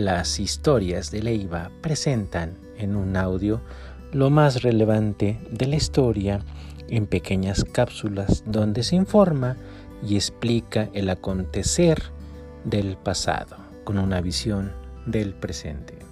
las historias de Leiva presentan en un audio lo más relevante de la historia en pequeñas cápsulas donde se informa y explica el acontecer del pasado con una visión del presente.